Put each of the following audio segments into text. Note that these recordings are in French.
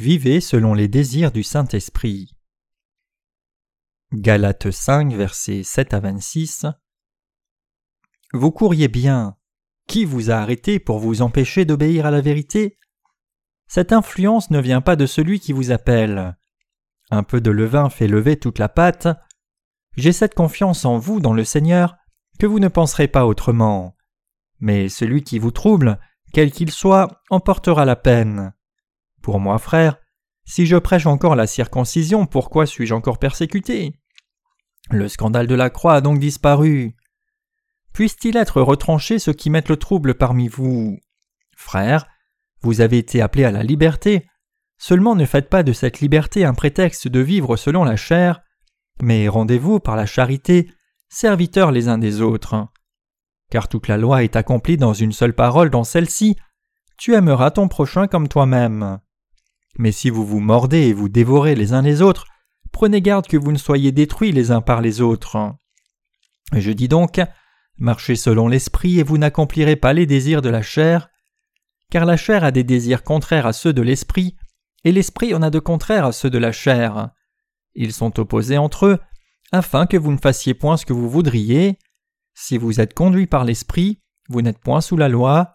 Vivez selon les désirs du Saint-Esprit. Galates 5, versets 7 à 26. Vous couriez bien. Qui vous a arrêté pour vous empêcher d'obéir à la vérité? Cette influence ne vient pas de celui qui vous appelle. Un peu de levain fait lever toute la pâte. J'ai cette confiance en vous dans le Seigneur que vous ne penserez pas autrement. Mais celui qui vous trouble, quel qu'il soit, emportera la peine. Pour moi, frère, si je prêche encore la circoncision, pourquoi suis-je encore persécuté? Le scandale de la croix a donc disparu. Puisse-t-il être retranché ceux qui mettent le trouble parmi vous? Frère, vous avez été appelés à la liberté, seulement ne faites pas de cette liberté un prétexte de vivre selon la chair, mais rendez-vous par la charité, serviteurs les uns des autres. Car toute la loi est accomplie dans une seule parole dans celle-ci, tu aimeras ton prochain comme toi-même. Mais si vous vous mordez et vous dévorez les uns les autres, prenez garde que vous ne soyez détruits les uns par les autres. Je dis donc, marchez selon l'esprit et vous n'accomplirez pas les désirs de la chair, car la chair a des désirs contraires à ceux de l'esprit, et l'esprit en a de contraires à ceux de la chair. Ils sont opposés entre eux, afin que vous ne fassiez point ce que vous voudriez. Si vous êtes conduit par l'esprit, vous n'êtes point sous la loi.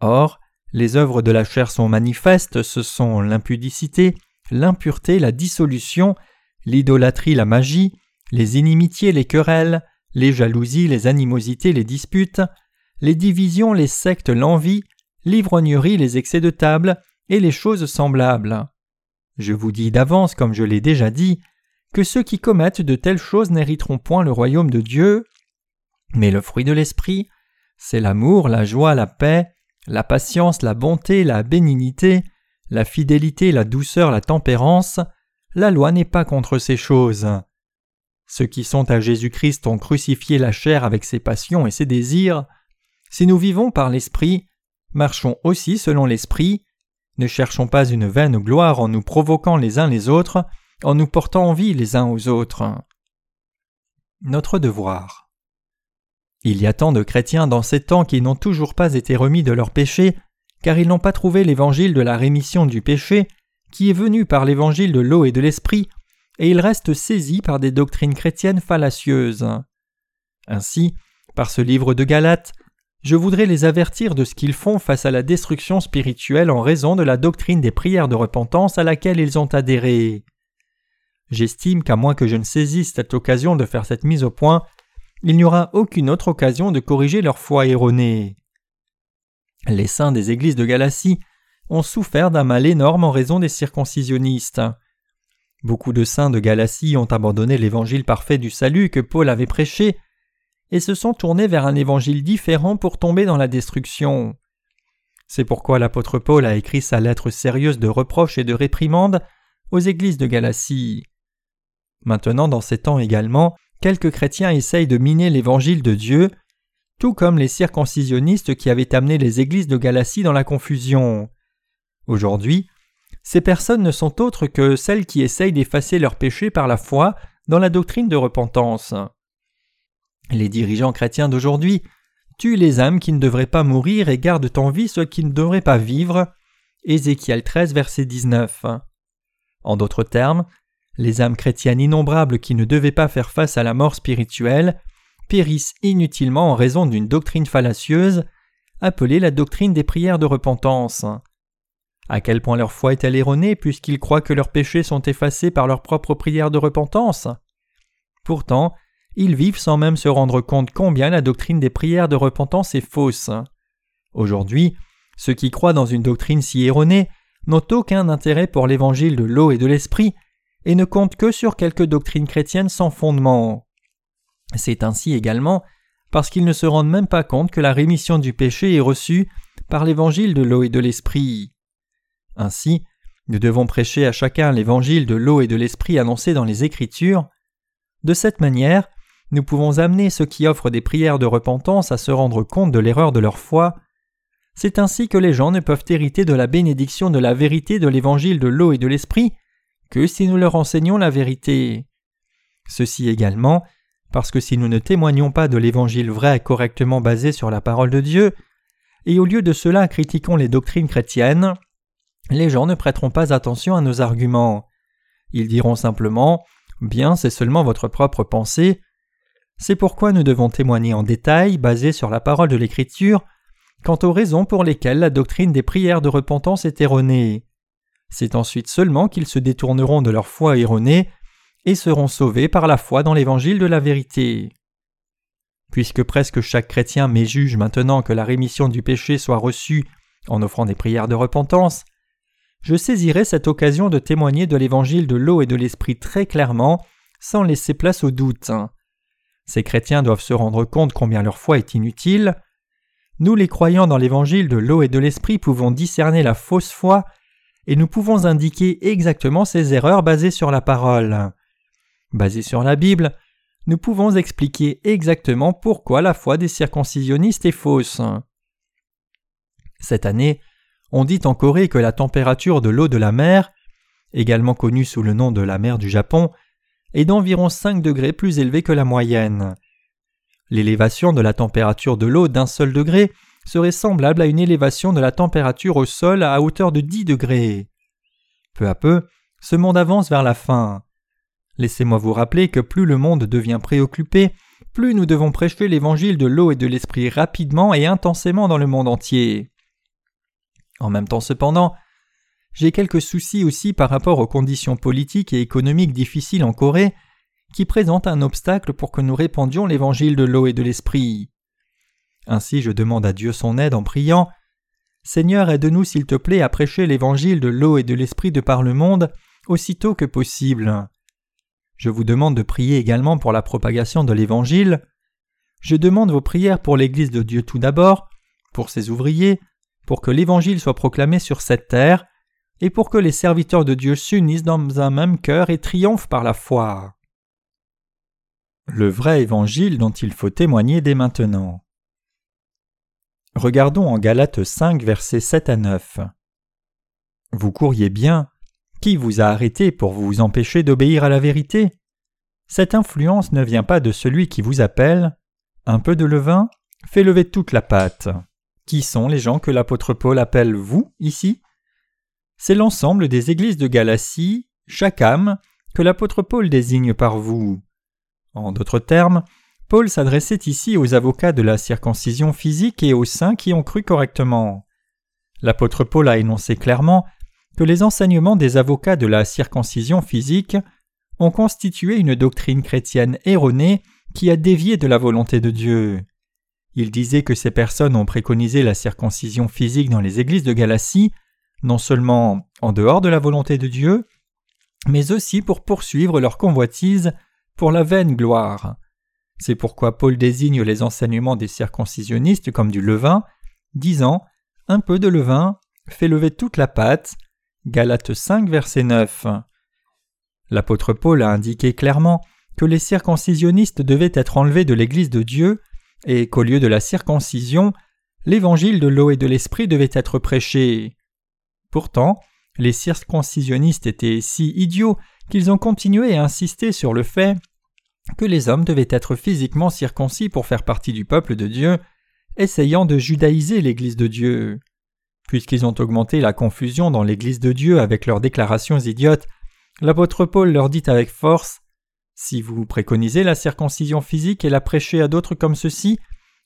Or, les œuvres de la chair sont manifestes, ce sont l'impudicité, l'impureté, la dissolution, l'idolâtrie, la magie, les inimitiés, les querelles, les jalousies, les animosités, les disputes, les divisions, les sectes, l'envie, l'ivrognerie, les excès de table, et les choses semblables. Je vous dis d'avance, comme je l'ai déjà dit, que ceux qui commettent de telles choses n'hériteront point le royaume de Dieu. Mais le fruit de l'esprit, c'est l'amour, la joie, la paix, la patience, la bonté, la bénignité, la fidélité, la douceur, la tempérance, la loi n'est pas contre ces choses. Ceux qui sont à Jésus-Christ ont crucifié la chair avec ses passions et ses désirs. Si nous vivons par l'Esprit, marchons aussi selon l'Esprit, ne cherchons pas une vaine gloire en nous provoquant les uns les autres, en nous portant envie les uns aux autres. Notre devoir. Il y a tant de chrétiens dans ces temps qui n'ont toujours pas été remis de leurs péchés, car ils n'ont pas trouvé l'évangile de la rémission du péché, qui est venu par l'évangile de l'eau et de l'esprit, et ils restent saisis par des doctrines chrétiennes fallacieuses. Ainsi, par ce livre de Galates, je voudrais les avertir de ce qu'ils font face à la destruction spirituelle en raison de la doctrine des prières de repentance à laquelle ils ont adhéré. J'estime qu'à moins que je ne saisisse cette occasion de faire cette mise au point, il n'y aura aucune autre occasion de corriger leur foi erronée. Les saints des églises de Galatie ont souffert d'un mal énorme en raison des circoncisionnistes. Beaucoup de saints de Galatie ont abandonné l'évangile parfait du salut que Paul avait prêché et se sont tournés vers un évangile différent pour tomber dans la destruction. C'est pourquoi l'apôtre Paul a écrit sa lettre sérieuse de reproche et de réprimande aux églises de Galatie. Maintenant, dans ces temps également, quelques chrétiens essayent de miner l'évangile de Dieu, tout comme les circoncisionnistes qui avaient amené les églises de Galatie dans la confusion. Aujourd'hui, ces personnes ne sont autres que celles qui essayent d'effacer leurs péchés par la foi dans la doctrine de repentance. Les dirigeants chrétiens d'aujourd'hui tuent les âmes qui ne devraient pas mourir et gardent en vie ceux qui ne devraient pas vivre. Ézéchiel 13, verset 19. En d'autres termes, les âmes chrétiennes innombrables qui ne devaient pas faire face à la mort spirituelle périssent inutilement en raison d'une doctrine fallacieuse appelée la doctrine des prières de repentance. À quel point leur foi est-elle erronée puisqu'ils croient que leurs péchés sont effacés par leurs propres prières de repentance? Pourtant, ils vivent sans même se rendre compte combien la doctrine des prières de repentance est fausse. Aujourd'hui, ceux qui croient dans une doctrine si erronée n'ont aucun intérêt pour l'évangile de l'eau et de l'esprit et ne comptent que sur quelques doctrines chrétiennes sans fondement. C'est ainsi également parce qu'ils ne se rendent même pas compte que la rémission du péché est reçue par l'évangile de l'eau et de l'esprit. Ainsi, nous devons prêcher à chacun l'évangile de l'eau et de l'esprit annoncé dans les Écritures. De cette manière, nous pouvons amener ceux qui offrent des prières de repentance à se rendre compte de l'erreur de leur foi. C'est ainsi que les gens ne peuvent hériter de la bénédiction de la vérité de l'évangile de l'eau et de l'esprit si nous leur enseignons la vérité. Ceci également parce que si nous ne témoignons pas de l'évangile vrai correctement basé sur la parole de Dieu, et au lieu de cela critiquons les doctrines chrétiennes, les gens ne prêteront pas attention à nos arguments. Ils diront simplement Bien, c'est seulement votre propre pensée. C'est pourquoi nous devons témoigner en détail, basé sur la parole de l'Écriture, quant aux raisons pour lesquelles la doctrine des prières de repentance est erronée. C'est ensuite seulement qu'ils se détourneront de leur foi erronée et seront sauvés par la foi dans l'évangile de la vérité. Puisque presque chaque chrétien méjuge maintenant que la rémission du péché soit reçue en offrant des prières de repentance, je saisirai cette occasion de témoigner de l'évangile de l'eau et de l'esprit très clairement, sans laisser place au doute. Ces chrétiens doivent se rendre compte combien leur foi est inutile. Nous les croyants dans l'évangile de l'eau et de l'esprit pouvons discerner la fausse foi, et nous pouvons indiquer exactement ces erreurs basées sur la parole. Basées sur la Bible, nous pouvons expliquer exactement pourquoi la foi des circoncisionnistes est fausse. Cette année, on dit en Corée que la température de l'eau de la mer, également connue sous le nom de la mer du Japon, est d'environ 5 degrés plus élevée que la moyenne. L'élévation de la température de l'eau d'un seul degré serait semblable à une élévation de la température au sol à hauteur de 10 degrés. Peu à peu, ce monde avance vers la fin. Laissez-moi vous rappeler que plus le monde devient préoccupé, plus nous devons prêcher l'évangile de l'eau et de l'esprit rapidement et intensément dans le monde entier. En même temps cependant, j'ai quelques soucis aussi par rapport aux conditions politiques et économiques difficiles en Corée qui présentent un obstacle pour que nous répandions l'évangile de l'eau et de l'esprit. Ainsi je demande à Dieu son aide en priant Seigneur, aide-nous s'il te plaît à prêcher l'évangile de l'eau et de l'esprit de par le monde aussitôt que possible. Je vous demande de prier également pour la propagation de l'évangile. Je demande vos prières pour l'Église de Dieu tout d'abord, pour ses ouvriers, pour que l'Évangile soit proclamé sur cette terre, et pour que les serviteurs de Dieu s'unissent dans un même cœur et triomphent par la foi. Le vrai Évangile dont il faut témoigner dès maintenant. Regardons en Galates 5 versets 7 à 9. Vous courriez bien, qui vous a arrêté pour vous empêcher d'obéir à la vérité? Cette influence ne vient pas de celui qui vous appelle. Un peu de levain? Fait lever toute la pâte. Qui sont les gens que l'apôtre Paul appelle vous ici? C'est l'ensemble des églises de Galatie, chaque âme, que l'apôtre Paul désigne par vous. En d'autres termes, Paul s'adressait ici aux avocats de la circoncision physique et aux saints qui ont cru correctement. L'apôtre Paul a énoncé clairement que les enseignements des avocats de la circoncision physique ont constitué une doctrine chrétienne erronée qui a dévié de la volonté de Dieu. Il disait que ces personnes ont préconisé la circoncision physique dans les églises de Galatie, non seulement en dehors de la volonté de Dieu, mais aussi pour poursuivre leur convoitise pour la vaine gloire. C'est pourquoi Paul désigne les enseignements des circoncisionnistes comme du levain, disant Un peu de levain fait lever toute la pâte. Galates 5, verset 9. L'apôtre Paul a indiqué clairement que les circoncisionnistes devaient être enlevés de l'Église de Dieu et qu'au lieu de la circoncision, l'évangile de l'eau et de l'esprit devait être prêché. Pourtant, les circoncisionnistes étaient si idiots qu'ils ont continué à insister sur le fait que les hommes devaient être physiquement circoncis pour faire partie du peuple de Dieu, essayant de judaïser l'Église de Dieu. Puisqu'ils ont augmenté la confusion dans l'Église de Dieu avec leurs déclarations idiotes, l'apôtre Paul leur dit avec force si vous préconisez la circoncision physique et la prêchez à d'autres comme ceci,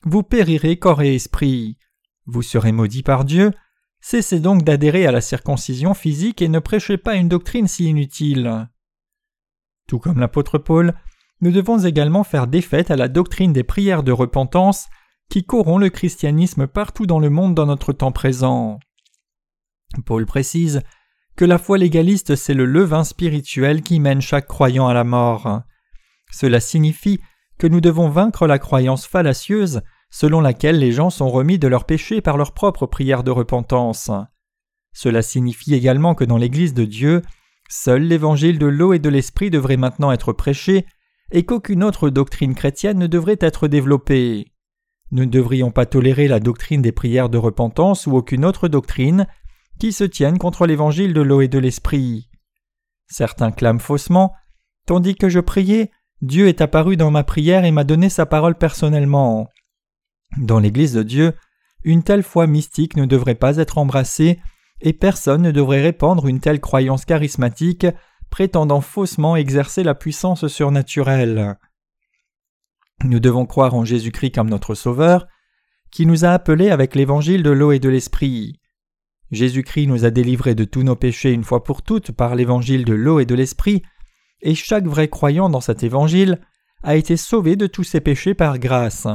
vous périrez corps et esprit. Vous serez maudits par Dieu. Cessez donc d'adhérer à la circoncision physique et ne prêchez pas une doctrine si inutile. Tout comme l'apôtre Paul, nous devons également faire défaite à la doctrine des prières de repentance qui corrompt le christianisme partout dans le monde dans notre temps présent. Paul précise que la foi légaliste c'est le levain spirituel qui mène chaque croyant à la mort. Cela signifie que nous devons vaincre la croyance fallacieuse selon laquelle les gens sont remis de leurs péchés par leur propre prière de repentance. Cela signifie également que dans l'Église de Dieu, seul l'évangile de l'eau et de l'esprit devrait maintenant être prêché et qu'aucune autre doctrine chrétienne ne devrait être développée. Nous ne devrions pas tolérer la doctrine des prières de repentance ou aucune autre doctrine qui se tiennent contre l'évangile de l'eau et de l'esprit. Certains clament faussement Tandis que je priais, Dieu est apparu dans ma prière et m'a donné sa parole personnellement. Dans l'Église de Dieu, une telle foi mystique ne devrait pas être embrassée, et personne ne devrait répandre une telle croyance charismatique prétendant faussement exercer la puissance surnaturelle. Nous devons croire en Jésus-Christ comme notre Sauveur, qui nous a appelés avec l'évangile de l'eau et de l'Esprit. Jésus-Christ nous a délivrés de tous nos péchés une fois pour toutes par l'évangile de l'eau et de l'Esprit, et chaque vrai croyant dans cet évangile a été sauvé de tous ses péchés par grâce.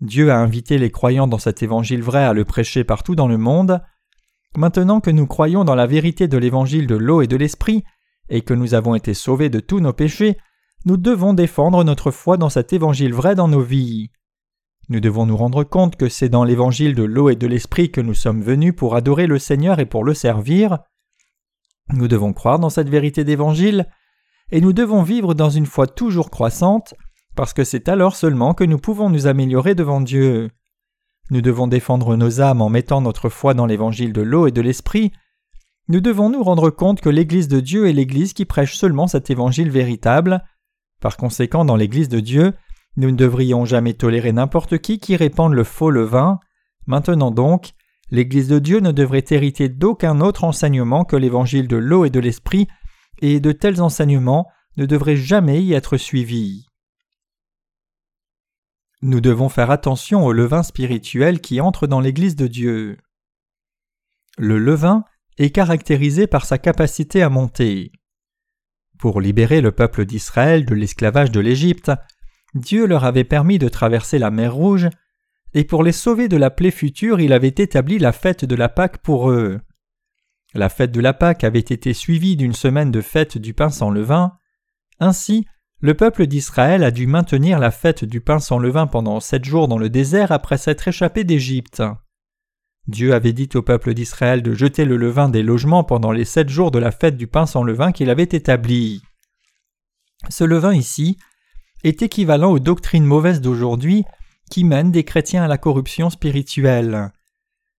Dieu a invité les croyants dans cet évangile vrai à le prêcher partout dans le monde. Maintenant que nous croyons dans la vérité de l'évangile de l'eau et de l'esprit, et que nous avons été sauvés de tous nos péchés, nous devons défendre notre foi dans cet évangile vrai dans nos vies. Nous devons nous rendre compte que c'est dans l'évangile de l'eau et de l'esprit que nous sommes venus pour adorer le Seigneur et pour le servir. Nous devons croire dans cette vérité d'évangile, et nous devons vivre dans une foi toujours croissante, parce que c'est alors seulement que nous pouvons nous améliorer devant Dieu. Nous devons défendre nos âmes en mettant notre foi dans l'évangile de l'eau et de l'esprit. Nous devons nous rendre compte que l'Église de Dieu est l'Église qui prêche seulement cet évangile véritable. Par conséquent, dans l'Église de Dieu, nous ne devrions jamais tolérer n'importe qui qui répande le faux levain. Maintenant donc, l'Église de Dieu ne devrait hériter d'aucun autre enseignement que l'évangile de l'eau et de l'esprit, et de tels enseignements ne devraient jamais y être suivis. Nous devons faire attention au levain spirituel qui entre dans l'Église de Dieu. Le levain est caractérisé par sa capacité à monter. Pour libérer le peuple d'Israël de l'esclavage de l'Égypte, Dieu leur avait permis de traverser la mer Rouge, et pour les sauver de la plaie future, il avait établi la fête de la Pâque pour eux. La fête de la Pâque avait été suivie d'une semaine de fête du pain sans levain. Ainsi, le peuple d'Israël a dû maintenir la fête du pain sans levain pendant sept jours dans le désert après s'être échappé d'Égypte. Dieu avait dit au peuple d'Israël de jeter le levain des logements pendant les sept jours de la fête du pain sans levain qu'il avait établi. Ce levain ici est équivalent aux doctrines mauvaises d'aujourd'hui qui mènent des chrétiens à la corruption spirituelle.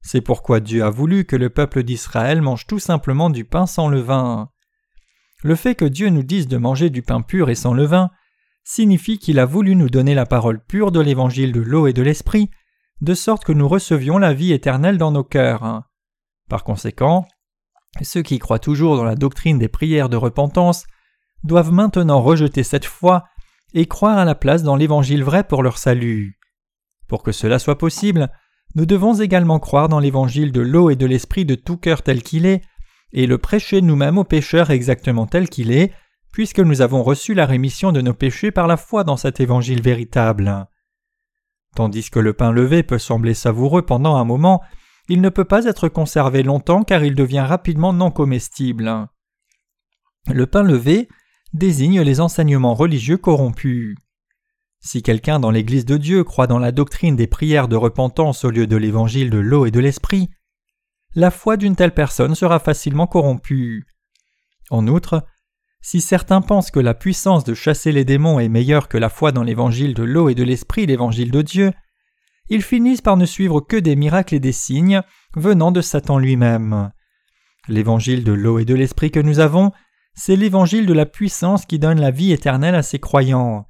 C'est pourquoi Dieu a voulu que le peuple d'Israël mange tout simplement du pain sans levain. Le fait que Dieu nous dise de manger du pain pur et sans levain signifie qu'il a voulu nous donner la parole pure de l'évangile de l'eau et de l'esprit, de sorte que nous recevions la vie éternelle dans nos cœurs. Par conséquent, ceux qui croient toujours dans la doctrine des prières de repentance doivent maintenant rejeter cette foi et croire à la place dans l'évangile vrai pour leur salut. Pour que cela soit possible, nous devons également croire dans l'évangile de l'eau et de l'esprit de tout cœur tel qu'il est, et le prêcher nous-mêmes aux pécheurs exactement tel qu'il est, puisque nous avons reçu la rémission de nos péchés par la foi dans cet évangile véritable. Tandis que le pain levé peut sembler savoureux pendant un moment, il ne peut pas être conservé longtemps car il devient rapidement non comestible. Le pain levé désigne les enseignements religieux corrompus. Si quelqu'un dans l'Église de Dieu croit dans la doctrine des prières de repentance au lieu de l'évangile de l'eau et de l'esprit, la foi d'une telle personne sera facilement corrompue. En outre, si certains pensent que la puissance de chasser les démons est meilleure que la foi dans l'évangile de l'eau et de l'esprit, l'évangile de Dieu, ils finissent par ne suivre que des miracles et des signes venant de Satan lui-même. L'évangile de l'eau et de l'esprit que nous avons c'est l'évangile de la puissance qui donne la vie éternelle à ses croyants.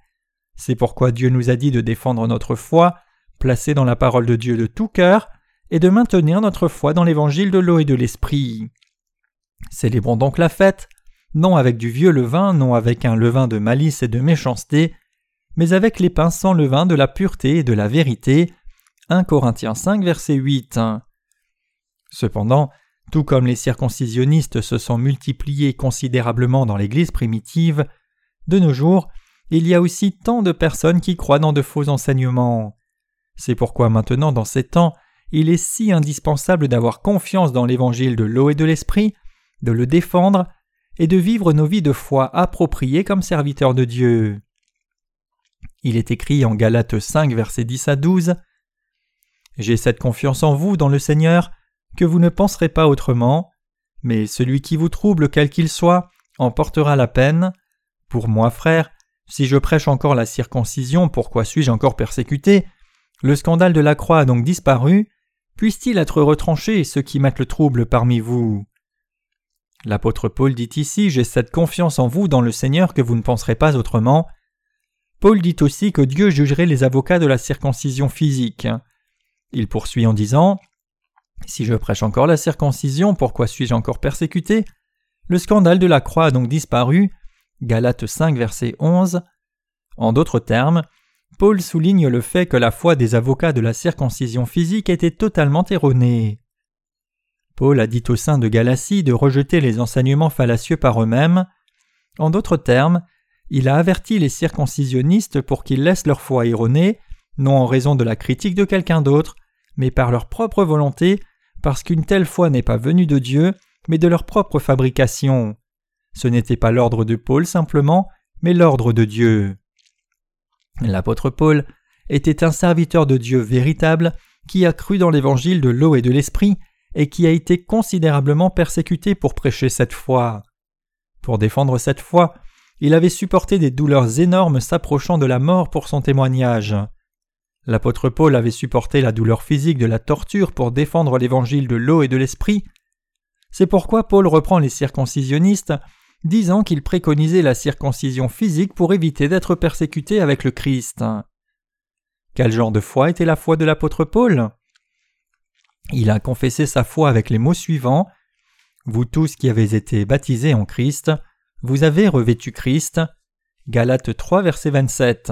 C'est pourquoi Dieu nous a dit de défendre notre foi, placée dans la parole de Dieu de tout cœur, et de maintenir notre foi dans l'évangile de l'eau et de l'esprit. Célébrons donc la fête, non avec du vieux levain, non avec un levain de malice et de méchanceté, mais avec les pains sans levain de la pureté et de la vérité. 1 Corinthiens 5 verset 8. Cependant, tout comme les circoncisionnistes se sont multipliés considérablement dans l'Église primitive, de nos jours, il y a aussi tant de personnes qui croient dans de faux enseignements. C'est pourquoi maintenant, dans ces temps, il est si indispensable d'avoir confiance dans l'évangile de l'eau et de l'esprit, de le défendre, et de vivre nos vies de foi appropriées comme serviteurs de Dieu. Il est écrit en Galates 5, versets 10 à 12 J'ai cette confiance en vous, dans le Seigneur, que vous ne penserez pas autrement, mais celui qui vous trouble quel qu'il soit en portera la peine. Pour moi, frère, si je prêche encore la circoncision, pourquoi suis-je encore persécuté? Le scandale de la croix a donc disparu. Puisse-t-il être retranché, ceux qui mettent le trouble parmi vous? L'apôtre Paul dit ici J'ai cette confiance en vous dans le Seigneur que vous ne penserez pas autrement. Paul dit aussi que Dieu jugerait les avocats de la circoncision physique. Il poursuit en disant Si je prêche encore la circoncision, pourquoi suis-je encore persécuté? Le scandale de la croix a donc disparu. Galates 5, verset 11. En d'autres termes, Paul souligne le fait que la foi des avocats de la circoncision physique était totalement erronée. Paul a dit au sein de Galatie de rejeter les enseignements fallacieux par eux-mêmes. En d'autres termes, il a averti les circoncisionnistes pour qu'ils laissent leur foi erronée, non en raison de la critique de quelqu'un d'autre, mais par leur propre volonté, parce qu'une telle foi n'est pas venue de Dieu, mais de leur propre fabrication. Ce n'était pas l'ordre de Paul simplement, mais l'ordre de Dieu. L'apôtre Paul était un serviteur de Dieu véritable qui a cru dans l'évangile de l'eau et de l'esprit et qui a été considérablement persécuté pour prêcher cette foi. Pour défendre cette foi, il avait supporté des douleurs énormes s'approchant de la mort pour son témoignage. L'apôtre Paul avait supporté la douleur physique de la torture pour défendre l'évangile de l'eau et de l'esprit. C'est pourquoi Paul reprend les circoncisionnistes, disant qu'il préconisait la circoncision physique pour éviter d'être persécuté avec le Christ. Quel genre de foi était la foi de l'apôtre Paul? Il a confessé sa foi avec les mots suivants Vous tous qui avez été baptisés en Christ, vous avez revêtu Christ. Galates 3, verset 27.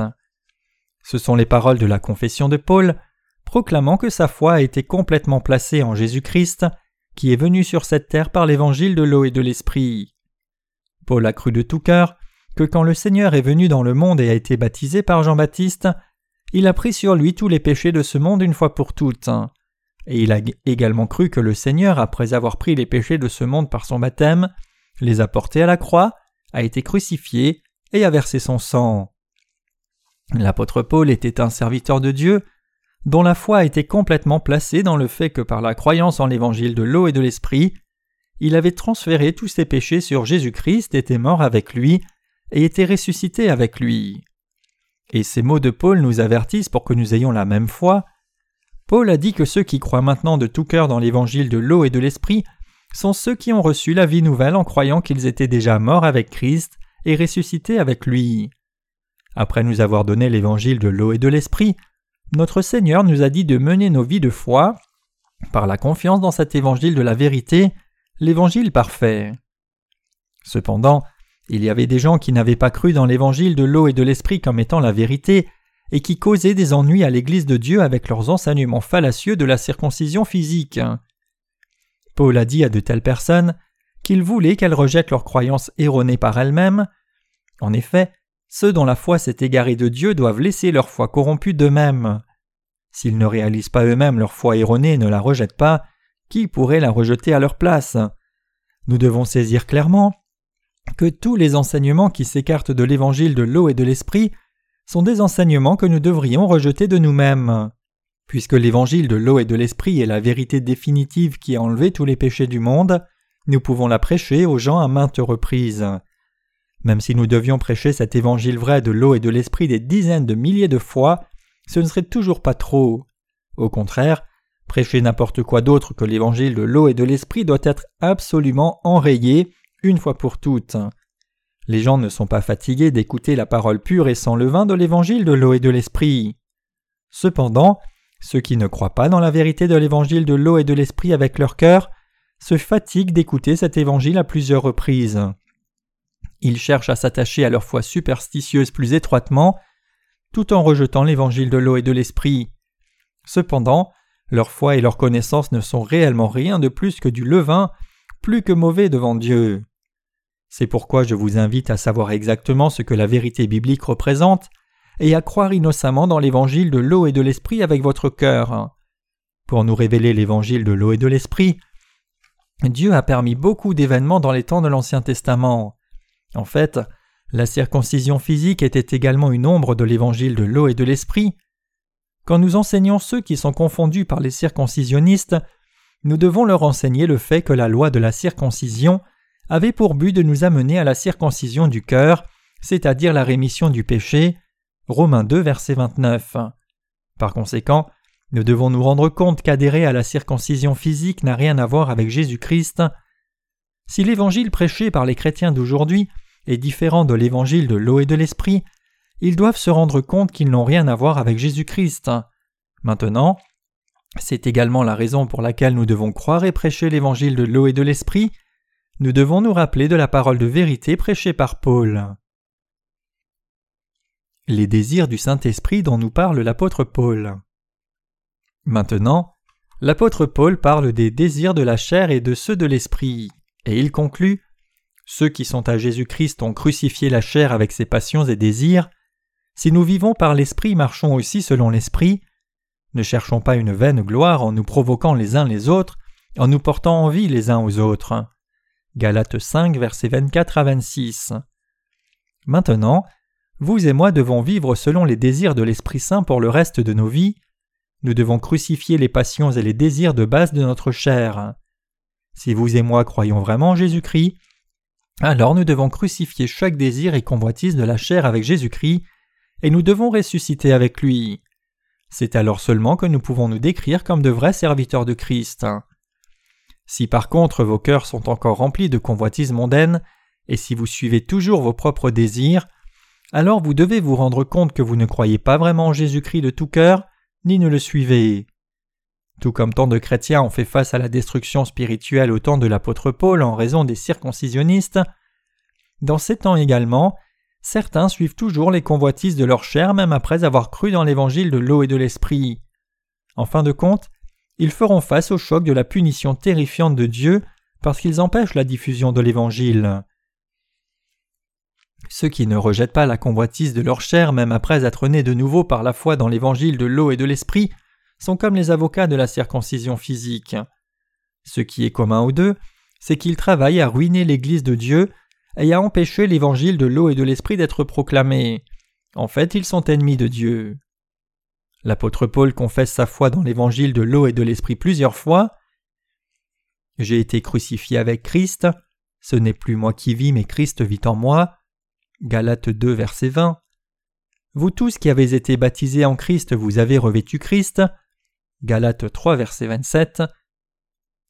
Ce sont les paroles de la confession de Paul, proclamant que sa foi a été complètement placée en Jésus-Christ, qui est venu sur cette terre par l'évangile de l'eau et de l'esprit. Paul a cru de tout cœur que quand le Seigneur est venu dans le monde et a été baptisé par Jean-Baptiste, il a pris sur lui tous les péchés de ce monde une fois pour toutes. Et il a également cru que le Seigneur, après avoir pris les péchés de ce monde par son baptême, les a portés à la croix, a été crucifié et a versé son sang. L'apôtre Paul était un serviteur de Dieu, dont la foi était complètement placée dans le fait que par la croyance en l'évangile de l'eau et de l'esprit, il avait transféré tous ses péchés sur Jésus-Christ, était mort avec lui, et était ressuscité avec lui. Et ces mots de Paul nous avertissent pour que nous ayons la même foi. Paul a dit que ceux qui croient maintenant de tout cœur dans l'évangile de l'eau et de l'esprit sont ceux qui ont reçu la vie nouvelle en croyant qu'ils étaient déjà morts avec Christ et ressuscités avec lui. Après nous avoir donné l'évangile de l'eau et de l'esprit, notre Seigneur nous a dit de mener nos vies de foi par la confiance dans cet évangile de la vérité, l'évangile parfait. Cependant, il y avait des gens qui n'avaient pas cru dans l'évangile de l'eau et de l'esprit comme étant la vérité, et qui causaient des ennuis à l'Église de Dieu avec leurs enseignements fallacieux de la circoncision physique. Paul a dit à de telles personnes qu'il voulait qu'elles rejettent leurs croyances erronées par elles-mêmes. En effet, ceux dont la foi s'est égarée de Dieu doivent laisser leur foi corrompue d'eux-mêmes. S'ils ne réalisent pas eux-mêmes leur foi erronée et ne la rejettent pas, qui pourrait la rejeter à leur place? Nous devons saisir clairement que tous les enseignements qui s'écartent de l'évangile de l'eau et de l'esprit sont des enseignements que nous devrions rejeter de nous-mêmes. Puisque l'évangile de l'eau et de l'esprit est la vérité définitive qui a enlevé tous les péchés du monde, nous pouvons la prêcher aux gens à maintes reprises. Même si nous devions prêcher cet évangile vrai de l'eau et de l'esprit des dizaines de milliers de fois, ce ne serait toujours pas trop. Au contraire, prêcher n'importe quoi d'autre que l'évangile de l'eau et de l'esprit doit être absolument enrayé une fois pour toutes. Les gens ne sont pas fatigués d'écouter la parole pure et sans levain de l'évangile de l'eau et de l'esprit. Cependant, ceux qui ne croient pas dans la vérité de l'évangile de l'eau et de l'esprit avec leur cœur se fatiguent d'écouter cet évangile à plusieurs reprises. Ils cherchent à s'attacher à leur foi superstitieuse plus étroitement, tout en rejetant l'évangile de l'eau et de l'esprit. Cependant, leur foi et leur connaissance ne sont réellement rien de plus que du levain, plus que mauvais devant Dieu. C'est pourquoi je vous invite à savoir exactement ce que la vérité biblique représente et à croire innocemment dans l'évangile de l'eau et de l'esprit avec votre cœur. Pour nous révéler l'évangile de l'eau et de l'esprit, Dieu a permis beaucoup d'événements dans les temps de l'Ancien Testament. En fait, la circoncision physique était également une ombre de l'évangile de l'eau et de l'esprit. Quand nous enseignons ceux qui sont confondus par les circoncisionnistes, nous devons leur enseigner le fait que la loi de la circoncision avait pour but de nous amener à la circoncision du cœur, c'est-à-dire la rémission du péché. Romains 2, verset 29. Par conséquent, nous devons nous rendre compte qu'adhérer à la circoncision physique n'a rien à voir avec Jésus-Christ. Si l'évangile prêché par les chrétiens d'aujourd'hui est différent de l'évangile de l'eau et de l'esprit, ils doivent se rendre compte qu'ils n'ont rien à voir avec Jésus-Christ. Maintenant, C'est également la raison pour laquelle nous devons croire et prêcher l'évangile de l'eau et de l'esprit. Nous devons nous rappeler de la parole de vérité prêchée par Paul. Les désirs du Saint-Esprit dont nous parle l'apôtre Paul. Maintenant, l'apôtre Paul parle des désirs de la chair et de ceux de l'esprit, et il conclut Ceux qui sont à Jésus-Christ ont crucifié la chair avec ses passions et désirs. Si nous vivons par l'esprit, marchons aussi selon l'esprit. Ne cherchons pas une vaine gloire en nous provoquant les uns les autres, en nous portant envie les uns aux autres. Galates 5, versets 24 à 26. Maintenant, vous et moi devons vivre selon les désirs de l'Esprit Saint pour le reste de nos vies. Nous devons crucifier les passions et les désirs de base de notre chair. Si vous et moi croyons vraiment en Jésus-Christ, alors nous devons crucifier chaque désir et convoitise de la chair avec Jésus-Christ, et nous devons ressusciter avec lui. C'est alors seulement que nous pouvons nous décrire comme de vrais serviteurs de Christ. Si par contre vos cœurs sont encore remplis de convoitises mondaines, et si vous suivez toujours vos propres désirs, alors vous devez vous rendre compte que vous ne croyez pas vraiment en Jésus-Christ de tout cœur, ni ne le suivez. Tout comme tant de chrétiens ont fait face à la destruction spirituelle au temps de l'apôtre Paul en raison des circoncisionnistes, dans ces temps également, certains suivent toujours les convoitises de leur chair même après avoir cru dans l'évangile de l'eau et de l'esprit. En fin de compte, ils feront face au choc de la punition terrifiante de Dieu parce qu'ils empêchent la diffusion de l'évangile. Ceux qui ne rejettent pas la convoitise de leur chair même après être nés de nouveau par la foi dans l'évangile de l'eau et de l'esprit sont comme les avocats de la circoncision physique. Ce qui est commun aux deux, c'est qu'ils travaillent à ruiner l'Église de Dieu et à empêcher l'évangile de l'eau et de l'esprit d'être proclamé. En fait, ils sont ennemis de Dieu. L'apôtre Paul confesse sa foi dans l'évangile de l'eau et de l'esprit plusieurs fois. J'ai été crucifié avec Christ, ce n'est plus moi qui vis, mais Christ vit en moi. Galates 2, verset 20. Vous tous qui avez été baptisés en Christ, vous avez revêtu Christ. Galates 3, verset 27.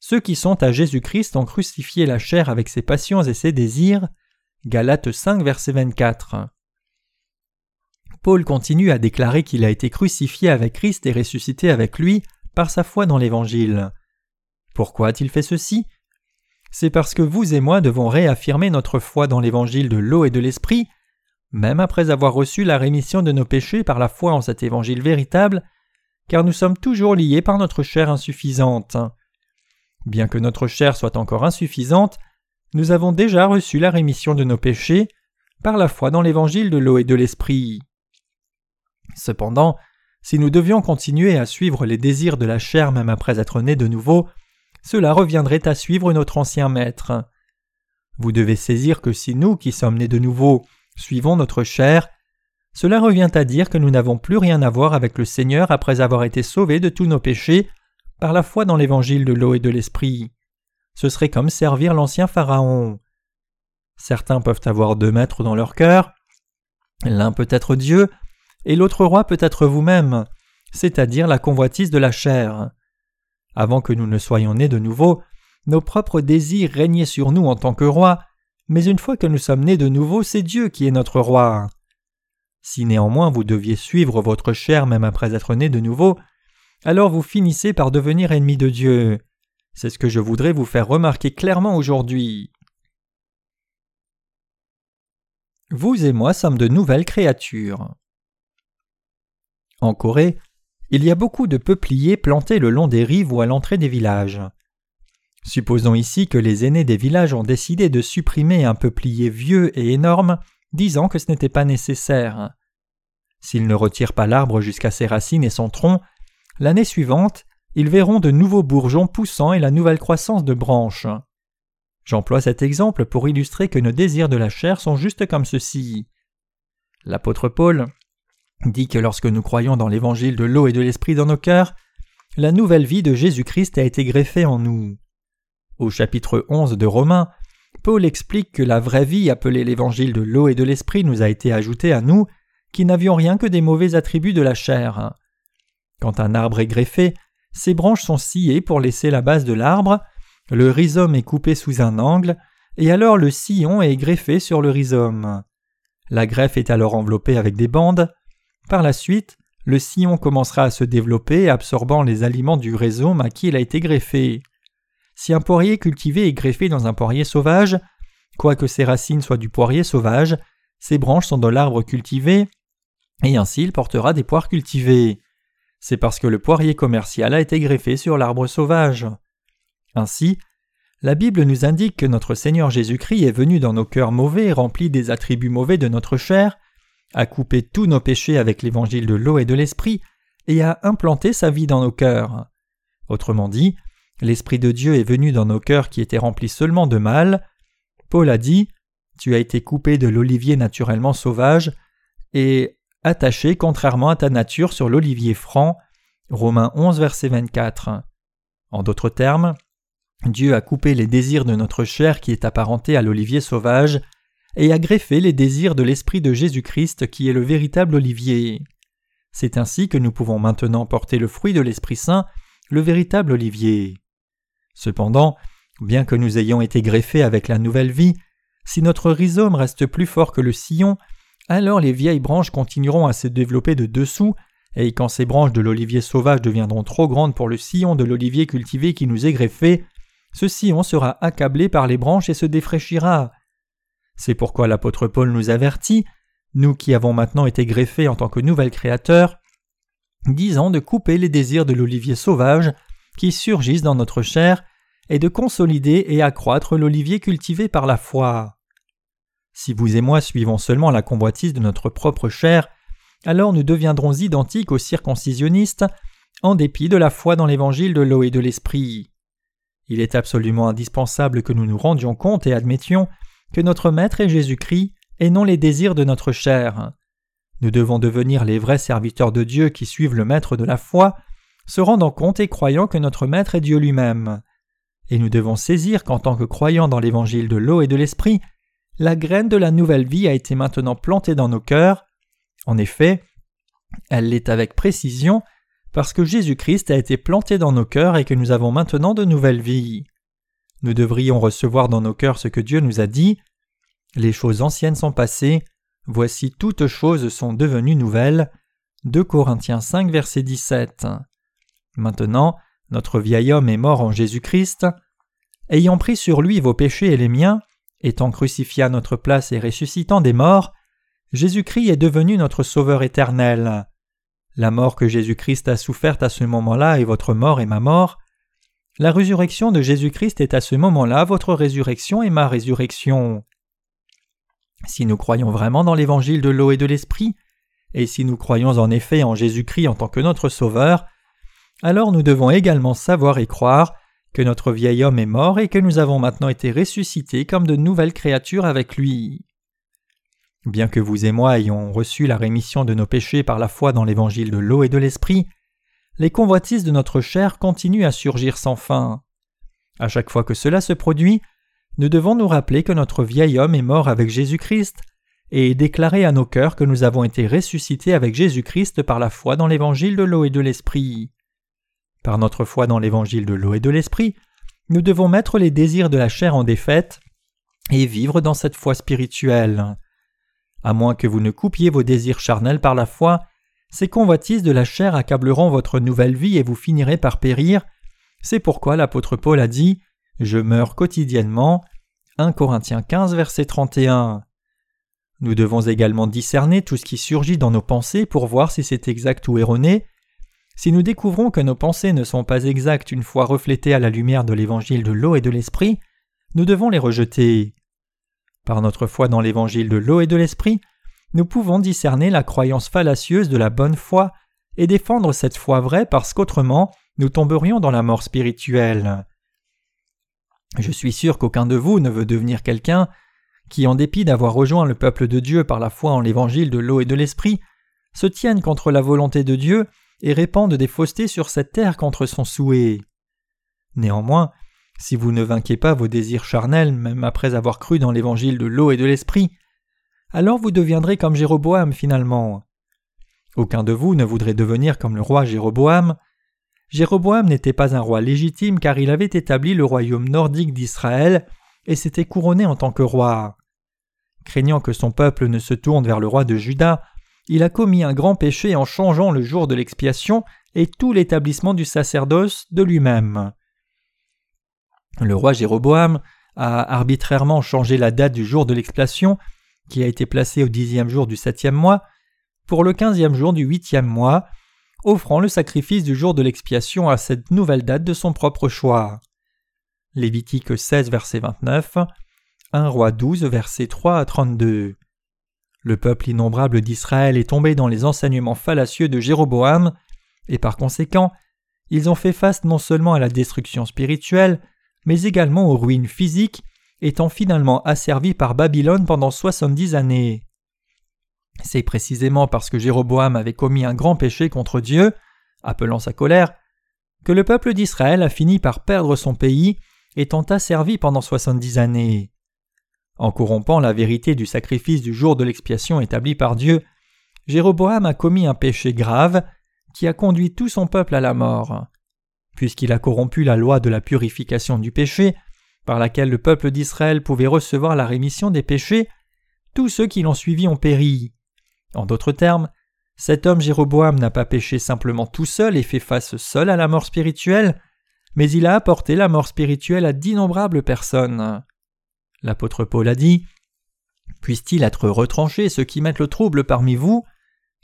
Ceux qui sont à Jésus-Christ ont crucifié la chair avec ses passions et ses désirs. Galates 5, verset 24. Paul continue à déclarer qu'il a été crucifié avec Christ et ressuscité avec lui par sa foi dans l'Évangile. Pourquoi a-t-il fait ceci? C'est parce que vous et moi devons réaffirmer notre foi dans l'Évangile de l'eau et de l'Esprit, même après avoir reçu la rémission de nos péchés par la foi en cet Évangile véritable, car nous sommes toujours liés par notre chair insuffisante. Bien que notre chair soit encore insuffisante, nous avons déjà reçu la rémission de nos péchés par la foi dans l'évangile de l'eau et de l'esprit. Cependant, si nous devions continuer à suivre les désirs de la chair même après être nés de nouveau, cela reviendrait à suivre notre ancien maître. Vous devez saisir que si nous qui sommes nés de nouveau suivons notre chair, cela revient à dire que nous n'avons plus rien à voir avec le Seigneur après avoir été sauvés de tous nos péchés par la foi dans l'évangile de l'eau et de l'esprit. Ce serait comme servir l'ancien Pharaon. Certains peuvent avoir deux maîtres dans leur cœur. L'un peut être Dieu, et l'autre roi peut être vous-même, c'est-à-dire la convoitise de la chair. Avant que nous ne soyons nés de nouveau, nos propres désirs régnaient sur nous en tant que roi, mais une fois que nous sommes nés de nouveau, c'est Dieu qui est notre roi. Si néanmoins vous deviez suivre votre chair même après être né de nouveau, alors vous finissez par devenir ennemi de Dieu. C'est ce que je voudrais vous faire remarquer clairement aujourd'hui. Vous et moi sommes de nouvelles créatures. En Corée, il y a beaucoup de peupliers plantés le long des rives ou à l'entrée des villages. Supposons ici que les aînés des villages ont décidé de supprimer un peuplier vieux et énorme, disant que ce n'était pas nécessaire. S'ils ne retirent pas l'arbre jusqu'à ses racines et son tronc, L'année suivante, ils verront de nouveaux bourgeons poussant et la nouvelle croissance de branches. J'emploie cet exemple pour illustrer que nos désirs de la chair sont juste comme ceci. L'apôtre Paul dit que lorsque nous croyons dans l'évangile de l'eau et de l'esprit dans nos cœurs, la nouvelle vie de Jésus-Christ a été greffée en nous. Au chapitre 11 de Romains, Paul explique que la vraie vie appelée l'évangile de l'eau et de l'esprit nous a été ajoutée à nous, qui n'avions rien que des mauvais attributs de la chair. Quand un arbre est greffé, ses branches sont sciées pour laisser la base de l'arbre, le rhizome est coupé sous un angle, et alors le sillon est greffé sur le rhizome. La greffe est alors enveloppée avec des bandes. Par la suite, le sillon commencera à se développer, absorbant les aliments du rhizome à qui il a été greffé. Si un poirier cultivé est greffé dans un poirier sauvage, quoique ses racines soient du poirier sauvage, ses branches sont de l'arbre cultivé, et ainsi il portera des poires cultivées. C'est parce que le poirier commercial a été greffé sur l'arbre sauvage. Ainsi, la Bible nous indique que notre Seigneur Jésus-Christ est venu dans nos cœurs mauvais, remplis des attributs mauvais de notre chair, a coupé tous nos péchés avec l'évangile de l'eau et de l'esprit, et a implanté sa vie dans nos cœurs. Autrement dit, l'Esprit de Dieu est venu dans nos cœurs qui étaient remplis seulement de mal. Paul a dit Tu as été coupé de l'olivier naturellement sauvage et attaché contrairement à ta nature sur l'olivier franc. Romains 11, verset 24. En d'autres termes, Dieu a coupé les désirs de notre chair qui est apparentée à l'olivier sauvage et a greffé les désirs de l'Esprit de Jésus-Christ qui est le véritable olivier. C'est ainsi que nous pouvons maintenant porter le fruit de l'Esprit Saint, le véritable olivier. Cependant, bien que nous ayons été greffés avec la nouvelle vie, si notre rhizome reste plus fort que le sillon, alors les vieilles branches continueront à se développer de dessous, et quand ces branches de l'olivier sauvage deviendront trop grandes pour le sillon de l'olivier cultivé qui nous est greffé, ce sillon sera accablé par les branches et se défraîchira. C'est pourquoi l'apôtre Paul nous avertit, nous qui avons maintenant été greffés en tant que nouvel créateur, disant de couper les désirs de l'olivier sauvage qui surgissent dans notre chair et de consolider et accroître l'olivier cultivé par la foi. Si vous et moi suivons seulement la convoitise de notre propre chair, alors nous deviendrons identiques aux circoncisionnistes en dépit de la foi dans l'évangile de l'eau et de l'esprit. Il est absolument indispensable que nous nous rendions compte et admettions que notre Maître est Jésus-Christ et non les désirs de notre chair. Nous devons devenir les vrais serviteurs de Dieu qui suivent le Maître de la foi, se rendant compte et croyant que notre Maître est Dieu lui-même. Et nous devons saisir qu'en tant que croyants dans l'évangile de l'eau et de l'esprit, la graine de la nouvelle vie a été maintenant plantée dans nos cœurs. En effet, elle l'est avec précision parce que Jésus-Christ a été planté dans nos cœurs et que nous avons maintenant de nouvelles vies. Nous devrions recevoir dans nos cœurs ce que Dieu nous a dit. Les choses anciennes sont passées, voici toutes choses sont devenues nouvelles. 2 Corinthiens 5 verset 17. Maintenant, notre vieil homme est mort en Jésus-Christ. Ayant pris sur lui vos péchés et les miens, étant crucifié à notre place et ressuscitant des morts, Jésus-Christ est devenu notre Sauveur éternel. La mort que Jésus-Christ a soufferte à ce moment-là est votre mort et ma mort. La résurrection de Jésus-Christ est à ce moment-là votre résurrection et ma résurrection. Si nous croyons vraiment dans l'évangile de l'eau et de l'esprit, et si nous croyons en effet en Jésus-Christ en tant que notre Sauveur, alors nous devons également savoir et croire que notre vieil homme est mort et que nous avons maintenant été ressuscités comme de nouvelles créatures avec lui. Bien que vous et moi ayons reçu la rémission de nos péchés par la foi dans l'évangile de l'eau et de l'esprit, les convoitises de notre chair continuent à surgir sans fin. À chaque fois que cela se produit, nous devons nous rappeler que notre vieil homme est mort avec Jésus-Christ et déclarer à nos cœurs que nous avons été ressuscités avec Jésus-Christ par la foi dans l'évangile de l'eau et de l'esprit. Par notre foi dans l'évangile de l'eau et de l'esprit, nous devons mettre les désirs de la chair en défaite et vivre dans cette foi spirituelle. À moins que vous ne coupiez vos désirs charnels par la foi, ces convoitises de la chair accableront votre nouvelle vie et vous finirez par périr. C'est pourquoi l'apôtre Paul a dit Je meurs quotidiennement. 1 Corinthiens 15, verset 31. Nous devons également discerner tout ce qui surgit dans nos pensées pour voir si c'est exact ou erroné. Si nous découvrons que nos pensées ne sont pas exactes une fois reflétées à la lumière de l'évangile de l'eau et de l'esprit, nous devons les rejeter. Par notre foi dans l'évangile de l'eau et de l'esprit, nous pouvons discerner la croyance fallacieuse de la bonne foi et défendre cette foi vraie parce qu'autrement nous tomberions dans la mort spirituelle. Je suis sûr qu'aucun de vous ne veut devenir quelqu'un qui, en dépit d'avoir rejoint le peuple de Dieu par la foi en l'évangile de l'eau et de l'esprit, se tienne contre la volonté de Dieu et répandent des faussetés sur cette terre contre son souhait. Néanmoins, si vous ne vainquez pas vos désirs charnels même après avoir cru dans l'évangile de l'eau et de l'esprit, alors vous deviendrez comme Jéroboam finalement. Aucun de vous ne voudrait devenir comme le roi Jéroboam. Jéroboam n'était pas un roi légitime car il avait établi le royaume nordique d'Israël et s'était couronné en tant que roi. Craignant que son peuple ne se tourne vers le roi de Juda, il a commis un grand péché en changeant le jour de l'expiation et tout l'établissement du sacerdoce de lui-même. Le roi Jéroboam a arbitrairement changé la date du jour de l'expiation, qui a été placée au dixième jour du septième mois, pour le quinzième jour du huitième mois, offrant le sacrifice du jour de l'expiation à cette nouvelle date de son propre choix. Lévitique 16, verset 29, 1 Roi 12, verset 3 à 32. Le peuple innombrable d'Israël est tombé dans les enseignements fallacieux de Jéroboam, et par conséquent, ils ont fait face non seulement à la destruction spirituelle, mais également aux ruines physiques, étant finalement asservis par Babylone pendant soixante-dix années. C'est précisément parce que Jéroboam avait commis un grand péché contre Dieu, appelant sa colère, que le peuple d'Israël a fini par perdre son pays, étant asservi pendant soixante-dix années. En corrompant la vérité du sacrifice du jour de l'expiation établi par Dieu, Jéroboam a commis un péché grave qui a conduit tout son peuple à la mort. Puisqu'il a corrompu la loi de la purification du péché, par laquelle le peuple d'Israël pouvait recevoir la rémission des péchés, tous ceux qui l'ont suivi ont péri. En d'autres termes, cet homme Jéroboam n'a pas péché simplement tout seul et fait face seul à la mort spirituelle, mais il a apporté la mort spirituelle à d'innombrables personnes. L'apôtre Paul a dit Puisse-t-il être retranché ceux qui mettent le trouble parmi vous?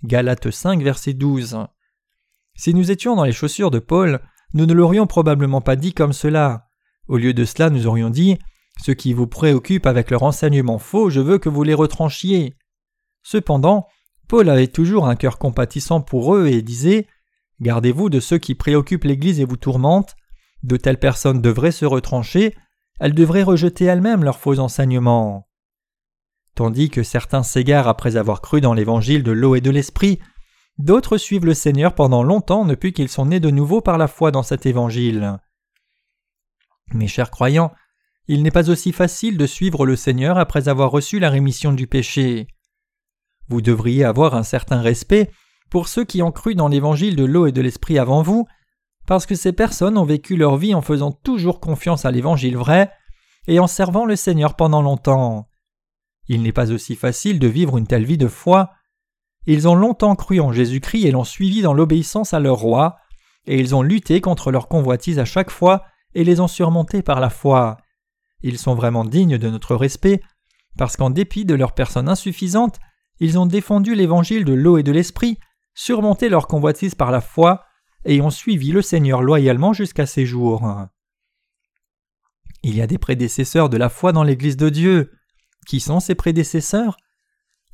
Galates 5, verset 12. Si nous étions dans les chaussures de Paul, nous ne l'aurions probablement pas dit comme cela. Au lieu de cela, nous aurions dit Ceux qui vous préoccupent avec leur enseignement faux, je veux que vous les retranchiez. Cependant, Paul avait toujours un cœur compatissant pour eux et disait Gardez-vous de ceux qui préoccupent l'Église et vous tourmentent. De telles personnes devraient se retrancher, elles devraient rejeter elles-mêmes leurs faux enseignements. Tandis que certains s'égarent après avoir cru dans l'évangile de l'eau et de l'esprit, d'autres suivent le Seigneur pendant longtemps depuis qu'ils sont nés de nouveau par la foi dans cet évangile. Mes chers croyants, il n'est pas aussi facile de suivre le Seigneur après avoir reçu la rémission du péché. Vous devriez avoir un certain respect pour ceux qui ont cru dans l'évangile de l'eau et de l'esprit avant vous, parce que ces personnes ont vécu leur vie en faisant toujours confiance à l'évangile vrai et en servant le Seigneur pendant longtemps. Il n'est pas aussi facile de vivre une telle vie de foi. Ils ont longtemps cru en Jésus-Christ et l'ont suivi dans l'obéissance à leur roi, et ils ont lutté contre leurs convoitises à chaque fois et les ont surmontés par la foi. Ils sont vraiment dignes de notre respect, parce qu'en dépit de leur personne insuffisante, ils ont défendu l'évangile de l'eau et de l'esprit, surmonté leur convoitise par la foi, et ont suivi le Seigneur loyalement jusqu'à ces jours. Il y a des prédécesseurs de la foi dans l'Église de Dieu. Qui sont ces prédécesseurs?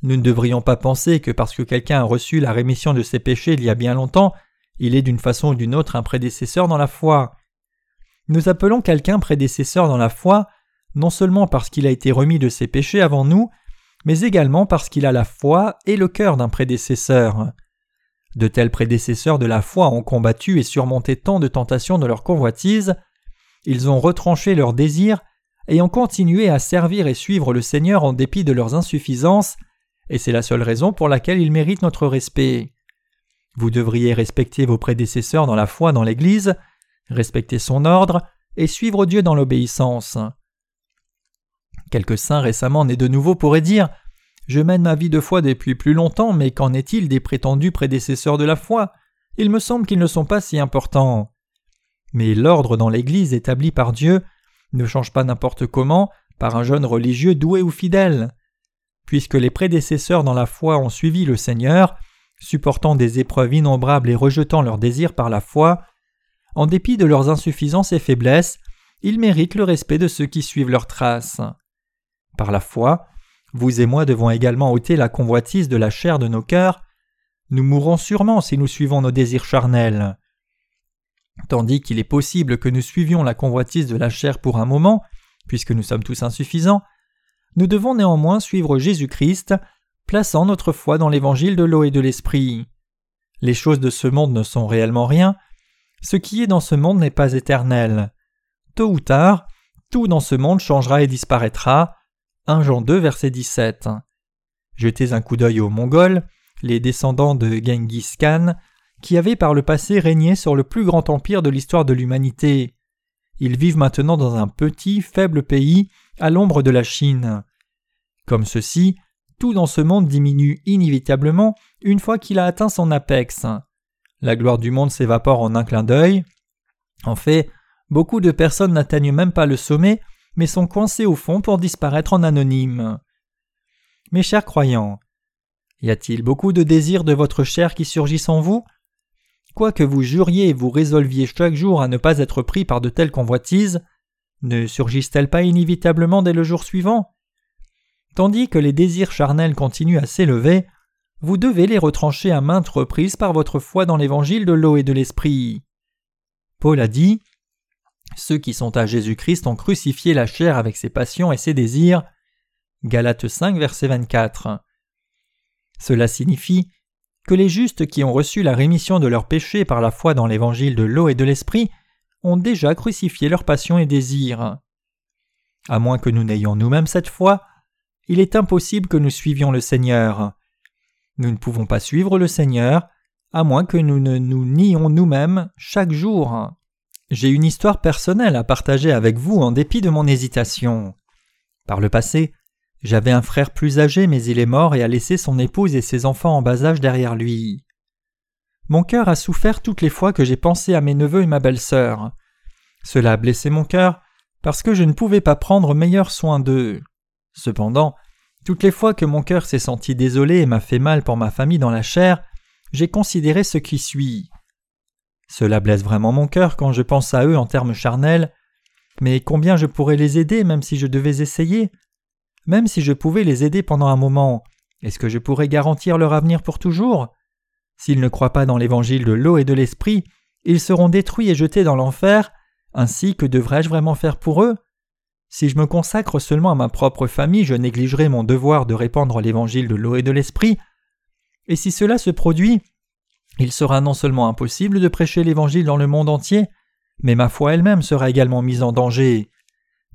Nous ne devrions pas penser que parce que quelqu'un a reçu la rémission de ses péchés il y a bien longtemps, il est d'une façon ou d'une autre un prédécesseur dans la foi. Nous appelons quelqu'un prédécesseur dans la foi non seulement parce qu'il a été remis de ses péchés avant nous, mais également parce qu'il a la foi et le cœur d'un prédécesseur. De tels prédécesseurs de la foi ont combattu et surmonté tant de tentations de leur convoitise, ils ont retranché leurs désirs et ont continué à servir et suivre le Seigneur en dépit de leurs insuffisances, et c'est la seule raison pour laquelle ils méritent notre respect. Vous devriez respecter vos prédécesseurs dans la foi dans l'Église, respecter son ordre et suivre Dieu dans l'obéissance. Quelques saints récemment nés de nouveau pourraient dire Je mène ma vie de foi depuis plus longtemps, mais qu'en est-il des prétendus prédécesseurs de la foi? Il me semble qu'ils ne sont pas si importants. Mais l'ordre dans l'Église établi par Dieu ne change pas n'importe comment par un jeune religieux doué ou fidèle. Puisque les prédécesseurs dans la foi ont suivi le Seigneur, supportant des épreuves innombrables et rejetant leurs désirs par la foi, en dépit de leurs insuffisances et faiblesses, ils méritent le respect de ceux qui suivent leurs traces. Par la foi, vous et moi devons également ôter la convoitise de la chair de nos cœurs. Nous mourrons sûrement si nous suivons nos désirs charnels. Tandis qu'il est possible que nous suivions la convoitise de la chair pour un moment, puisque nous sommes tous insuffisants, nous devons néanmoins suivre Jésus-Christ, plaçant notre foi dans l'évangile de l'eau et de l'esprit. Les choses de ce monde ne sont réellement rien, ce qui est dans ce monde n'est pas éternel. Tôt ou tard, tout dans ce monde changera et disparaîtra, 1 Jean 2, verset 17. Jetez un coup d'œil aux Mongols, les descendants de Genghis Khan, qui avaient par le passé régné sur le plus grand empire de l'histoire de l'humanité. Ils vivent maintenant dans un petit, faible pays, à l'ombre de la Chine. Comme ceux-ci, tout dans ce monde diminue inévitablement une fois qu'il a atteint son apex. La gloire du monde s'évapore en un clin d'œil. En fait, beaucoup de personnes n'atteignent même pas le sommet, mais sont coincées au fond pour disparaître en anonyme. Mes chers croyants, y a-t-il beaucoup de désirs de votre chair qui surgissent en vous? Quoi que vous juriez et vous résolviez chaque jour à ne pas être pris par de telles convoitises, ne surgissent-elles pas inévitablement dès le jour suivant? Tandis que les désirs charnels continuent à s'élever, vous devez les retrancher à maintes reprises par votre foi dans l'évangile de l'eau et de l'esprit. Paul a dit Ceux qui sont à Jésus-Christ ont crucifié la chair avec ses passions et ses désirs. Galates 5, verset 24. Cela signifie que les justes qui ont reçu la rémission de leurs péchés par la foi dans l'évangile de l'eau et de l'esprit ont déjà crucifié leurs passions et désirs. À moins que nous n'ayons nous-mêmes cette foi, il est impossible que nous suivions le Seigneur. Nous ne pouvons pas suivre le Seigneur, à moins que nous ne nous nions nous-mêmes chaque jour. J'ai une histoire personnelle à partager avec vous en dépit de mon hésitation. Par le passé, j'avais un frère plus âgé mais il est mort et a laissé son épouse et ses enfants en bas âge derrière lui. Mon cœur a souffert toutes les fois que j'ai pensé à mes neveux et ma belle-sœur. Cela a blessé mon cœur parce que je ne pouvais pas prendre meilleur soin d'eux. Cependant, toutes les fois que mon cœur s'est senti désolé et m'a fait mal pour ma famille dans la chair, j'ai considéré ce qui suit. Cela blesse vraiment mon cœur quand je pense à eux en termes charnels, mais combien je pourrais les aider même si je devais essayer? Même si je pouvais les aider pendant un moment, est-ce que je pourrais garantir leur avenir pour toujours? S'ils ne croient pas dans l'évangile de l'eau et de l'esprit, ils seront détruits et jetés dans l'enfer, ainsi que devrais-je vraiment faire pour eux? Si je me consacre seulement à ma propre famille, je négligerai mon devoir de répandre l'évangile de l'eau et de l'esprit, et si cela se produit, il sera non seulement impossible de prêcher l'évangile dans le monde entier, mais ma foi elle-même sera également mise en danger.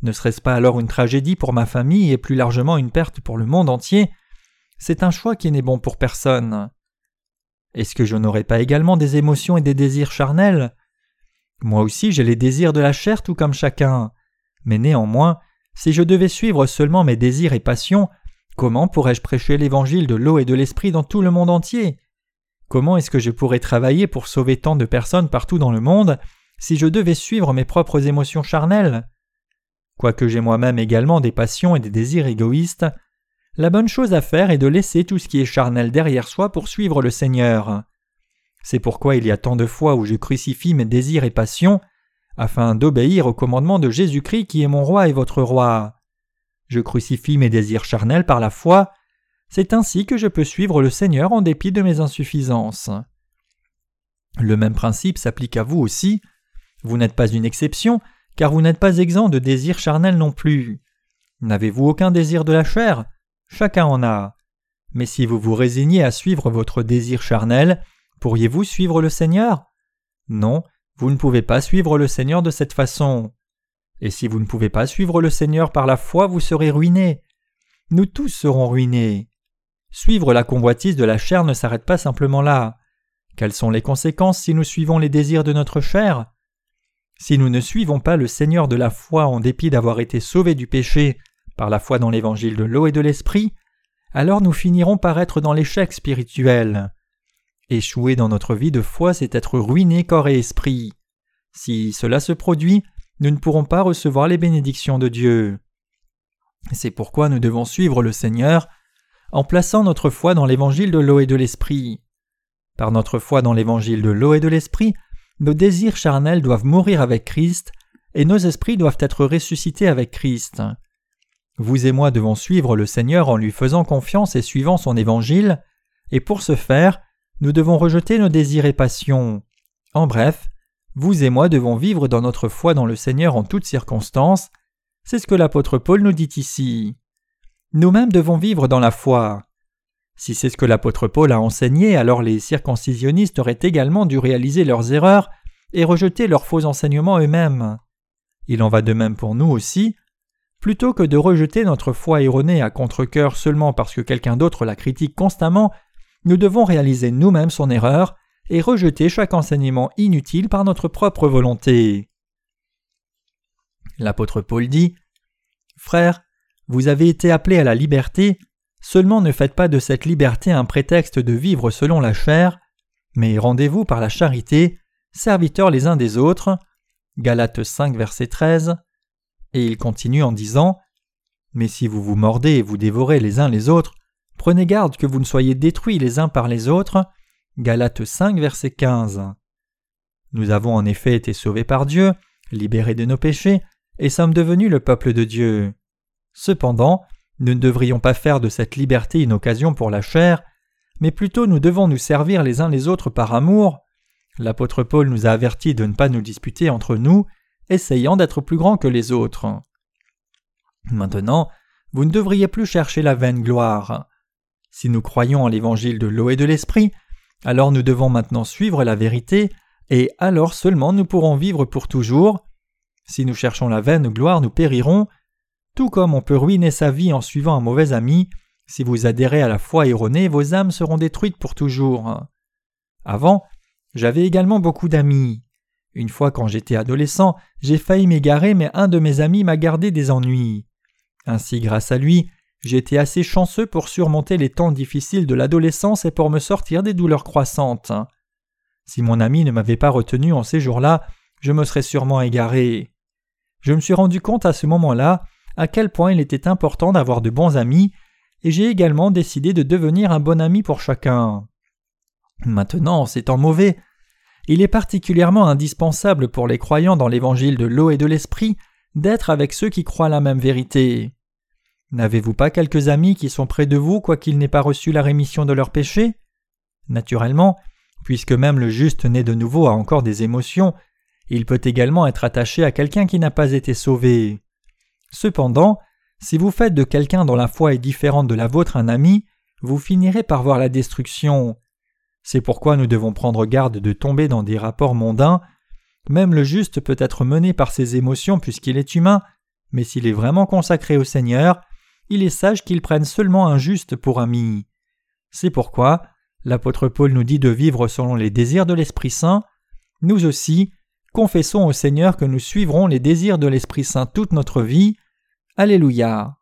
Ne serait-ce pas alors une tragédie pour ma famille et plus largement une perte pour le monde entier? C'est un choix qui n'est bon pour personne. Est-ce que je n'aurai pas également des émotions et des désirs charnels? Moi aussi j'ai les désirs de la chair tout comme chacun. Mais néanmoins, si je devais suivre seulement mes désirs et passions, comment pourrais-je prêcher l'évangile de l'eau et de l'esprit dans tout le monde entier? Comment est-ce que je pourrais travailler pour sauver tant de personnes partout dans le monde si je devais suivre mes propres émotions charnelles? Quoique j'ai moi-même également des passions et des désirs égoïstes, la bonne chose à faire est de laisser tout ce qui est charnel derrière soi pour suivre le Seigneur. C'est pourquoi il y a tant de fois où je crucifie mes désirs et passions, afin d'obéir au commandement de Jésus-Christ qui est mon roi et votre roi. Je crucifie mes désirs charnels par la foi, c'est ainsi que je peux suivre le Seigneur en dépit de mes insuffisances. Le même principe s'applique à vous aussi. Vous n'êtes pas une exception, car vous n'êtes pas exempt de désirs charnels non plus. N'avez-vous aucun désir de la chair? Chacun en a. Mais si vous vous résignez à suivre votre désir charnel, pourriez-vous suivre le Seigneur? Non, vous ne pouvez pas suivre le Seigneur de cette façon. Et si vous ne pouvez pas suivre le Seigneur par la foi, vous serez ruinés. Nous tous serons ruinés. Suivre la convoitise de la chair ne s'arrête pas simplement là. Quelles sont les conséquences si nous suivons les désirs de notre chair? Si nous ne suivons pas le Seigneur de la foi en dépit d'avoir été sauvés du péché par la foi dans l'évangile de l'eau et de l'esprit, alors nous finirons par être dans l'échec spirituel. Échouer dans notre vie de foi, c'est être ruiné corps et esprit. Si cela se produit, nous ne pourrons pas recevoir les bénédictions de Dieu. C'est pourquoi nous devons suivre le Seigneur en plaçant notre foi dans l'évangile de l'eau et de l'esprit. Par notre foi dans l'évangile de l'eau et de l'esprit, nos désirs charnels doivent mourir avec Christ, et nos esprits doivent être ressuscités avec Christ. Vous et moi devons suivre le Seigneur en lui faisant confiance et suivant son évangile, et pour ce faire, nous devons rejeter nos désirs et passions. En bref, vous et moi devons vivre dans notre foi dans le Seigneur en toutes circonstances, c'est ce que l'apôtre Paul nous dit ici. Nous-mêmes devons vivre dans la foi. Si c'est ce que l'apôtre Paul a enseigné, alors les circoncisionnistes auraient également dû réaliser leurs erreurs et rejeter leurs faux enseignements eux-mêmes. Il en va de même pour nous aussi. Plutôt que de rejeter notre foi erronée à contre-coeur seulement parce que quelqu'un d'autre la critique constamment, nous devons réaliser nous-mêmes son erreur et rejeter chaque enseignement inutile par notre propre volonté. L'apôtre Paul dit Frères, vous avez été appelés à la liberté, Seulement ne faites pas de cette liberté un prétexte de vivre selon la chair, mais rendez-vous par la charité, serviteurs les uns des autres. Galates 5, verset 13. Et il continue en disant Mais si vous vous mordez et vous dévorez les uns les autres, prenez garde que vous ne soyez détruits les uns par les autres. Galates 5, verset 15. Nous avons en effet été sauvés par Dieu, libérés de nos péchés, et sommes devenus le peuple de Dieu. Cependant, nous ne devrions pas faire de cette liberté une occasion pour la chair, mais plutôt nous devons nous servir les uns les autres par amour. L'apôtre Paul nous a avertis de ne pas nous disputer entre nous, essayant d'être plus grands que les autres. Maintenant, vous ne devriez plus chercher la vaine gloire. Si nous croyons en l'évangile de l'eau et de l'esprit, alors nous devons maintenant suivre la vérité, et alors seulement nous pourrons vivre pour toujours. Si nous cherchons la vaine gloire, nous périrons, tout comme on peut ruiner sa vie en suivant un mauvais ami, si vous adhérez à la foi erronée, vos âmes seront détruites pour toujours. Avant, j'avais également beaucoup d'amis. Une fois quand j'étais adolescent, j'ai failli m'égarer, mais un de mes amis m'a gardé des ennuis. Ainsi, grâce à lui, j'ai été assez chanceux pour surmonter les temps difficiles de l'adolescence et pour me sortir des douleurs croissantes. Si mon ami ne m'avait pas retenu en ces jours-là, je me serais sûrement égaré. Je me suis rendu compte à ce moment-là à quel point il était important d'avoir de bons amis, et j'ai également décidé de devenir un bon ami pour chacun. Maintenant, c'est en mauvais, il est particulièrement indispensable pour les croyants dans l'évangile de l'eau et de l'esprit d'être avec ceux qui croient la même vérité. N'avez-vous pas quelques amis qui sont près de vous quoiqu'ils n'aient pas reçu la rémission de leurs péchés? Naturellement, puisque même le juste né de nouveau a encore des émotions, il peut également être attaché à quelqu'un qui n'a pas été sauvé. Cependant, si vous faites de quelqu'un dont la foi est différente de la vôtre un ami, vous finirez par voir la destruction. C'est pourquoi nous devons prendre garde de tomber dans des rapports mondains. Même le juste peut être mené par ses émotions puisqu'il est humain, mais s'il est vraiment consacré au Seigneur, il est sage qu'il prenne seulement un juste pour ami. C'est pourquoi l'apôtre Paul nous dit de vivre selon les désirs de l'Esprit Saint. Nous aussi, confessons au Seigneur que nous suivrons les désirs de l'Esprit Saint toute notre vie. Alléluia.